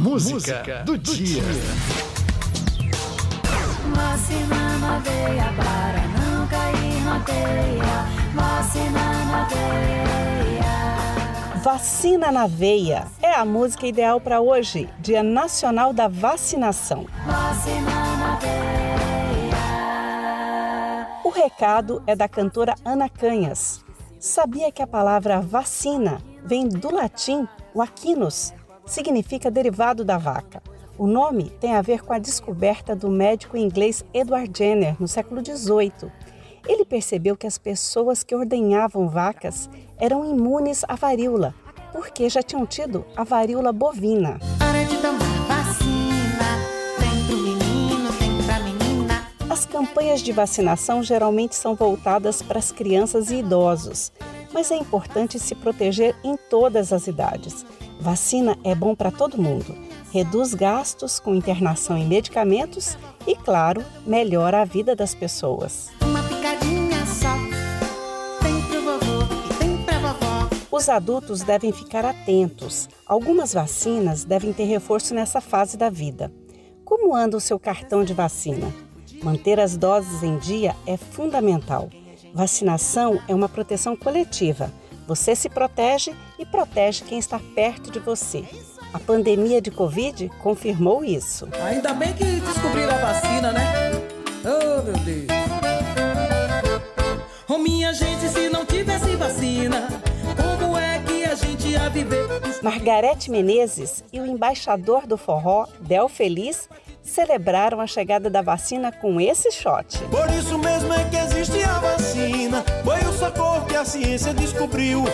Música do dia. Vacina na veia para não cair na teia. Vacina na veia. Vacina na veia é a música ideal para hoje, Dia Nacional da Vacinação. Vacina na veia. O recado é da cantora Ana Canhas. Sabia que a palavra vacina vem do latim vacinus, significa derivado da vaca. O nome tem a ver com a descoberta do médico inglês Edward Jenner no século XVIII. Ele percebeu que as pessoas que ordenhavam vacas eram imunes à varíola, porque já tinham tido a varíola bovina. As campanhas de vacinação geralmente são voltadas para as crianças e idosos, mas é importante se proteger em todas as idades. Vacina é bom para todo mundo. Reduz gastos com internação em medicamentos e, claro, melhora a vida das pessoas. Uma picadinha só. Tem pro vovô e tem pra vovó. Os adultos devem ficar atentos. Algumas vacinas devem ter reforço nessa fase da vida. Como anda o seu cartão de vacina? Manter as doses em dia é fundamental. Vacinação é uma proteção coletiva. Você se protege e protege quem está perto de você. A pandemia de Covid confirmou isso. Ainda bem que descobriram a vacina, né? Oh, meu Deus. Oh, minha gente, se não tivesse vacina, como é que a gente ia viver? Margarete Menezes e o embaixador do forró, Del Feliz, celebraram a chegada da vacina com esse shot. Por isso mesmo é que existe a vacina. Foi o socorro que a ciência descobriu.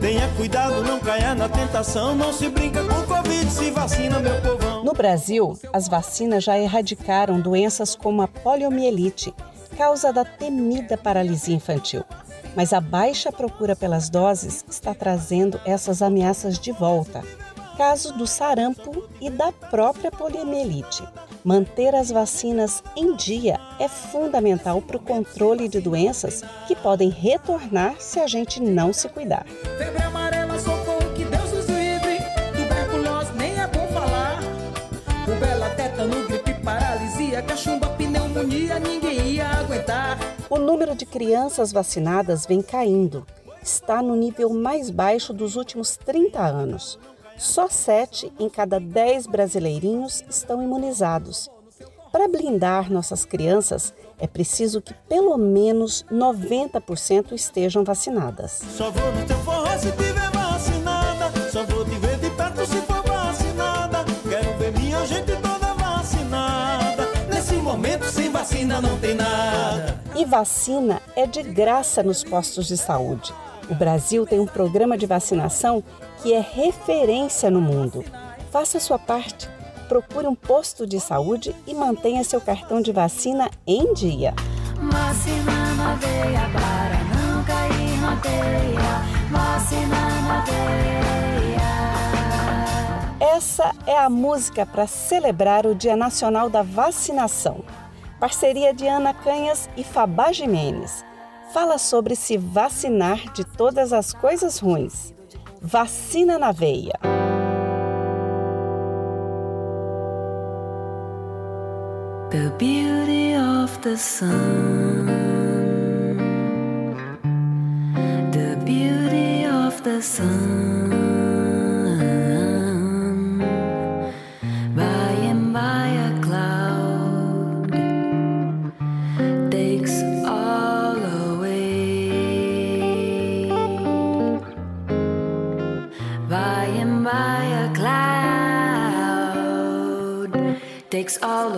Tenha cuidado, não caia na tentação. Não se brinca com Covid, se vacina, meu povão. No Brasil, as vacinas já erradicaram doenças como a poliomielite, causa da temida paralisia infantil. Mas a baixa procura pelas doses está trazendo essas ameaças de volta. Caso do sarampo e da própria poliomielite. Manter as vacinas em dia é fundamental para o controle de doenças que podem retornar se a gente não se cuidar. É cachumba, pneumonia, ninguém ia aguentar. O número de crianças vacinadas vem caindo. Está no nível mais baixo dos últimos 30 anos. Só 7 em cada 10 brasileirinhos estão imunizados. Para blindar nossas crianças, é preciso que pelo menos 90% estejam vacinadas. Só vou no teu forró se tiver vacinada. Só vou te ver de perto se for vacinada. Quero ver minha gente toda vacinada. Nesse momento, sem vacina não tem nada. E vacina é de graça nos postos de saúde. O Brasil tem um programa de vacinação que é referência no mundo. Faça a sua parte. Procure um posto de saúde e mantenha seu cartão de vacina em dia. Vacina na veia para não cair na teia. Vacina na veia. Essa é a música para celebrar o Dia Nacional da Vacinação. Parceria de Ana Canhas e Fabá Jimenez. Fala sobre se vacinar de todas as coisas ruins. Vacina na veia. The beauty of the sun. The beauty of the sun. By and by a cloud takes all.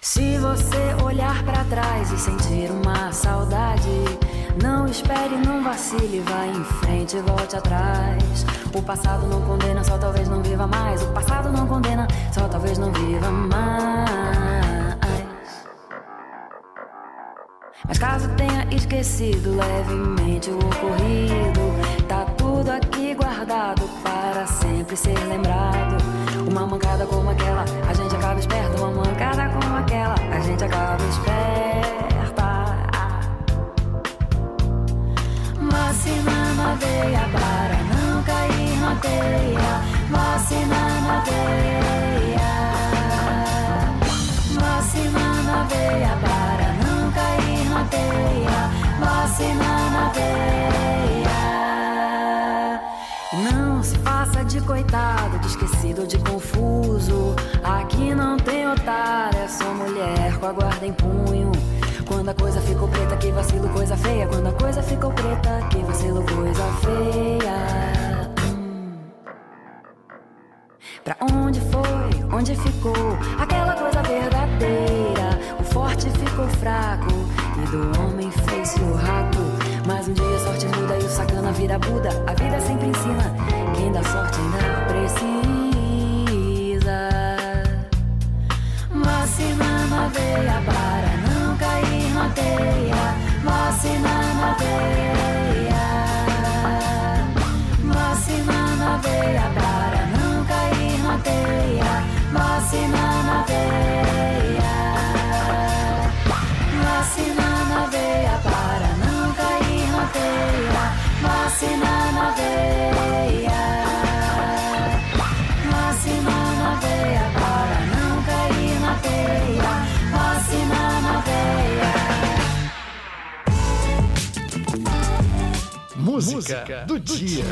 Se você olhar pra trás e sentir uma saudade, não espere, não vacile, vá em frente e volte atrás. O passado não condena, só talvez não viva mais. O passado não condena, só talvez não viva mais. Mas caso tenha esquecido levemente o Veia para não cair na teia, vacina na veia. Vacina na veia para não cair na teia, vacina na veia. Não se faça de coitado, de esquecido, de confuso. Aqui não tem otário, é só mulher com a guarda em punho. Quando a coisa ficou preta, que vacilo, coisa feia. Quando a coisa ficou preta, que vacilo, coisa feia. Hum. Pra onde foi? Onde ficou aquela coisa verdadeira? O forte ficou fraco e do homem fez-se o rato. Mas um dia a sorte muda e o sacana vira Buda. A vida sempre ensina quem dá sorte ainda precisa. Vacina na veia para não cair na teia. Música do dia.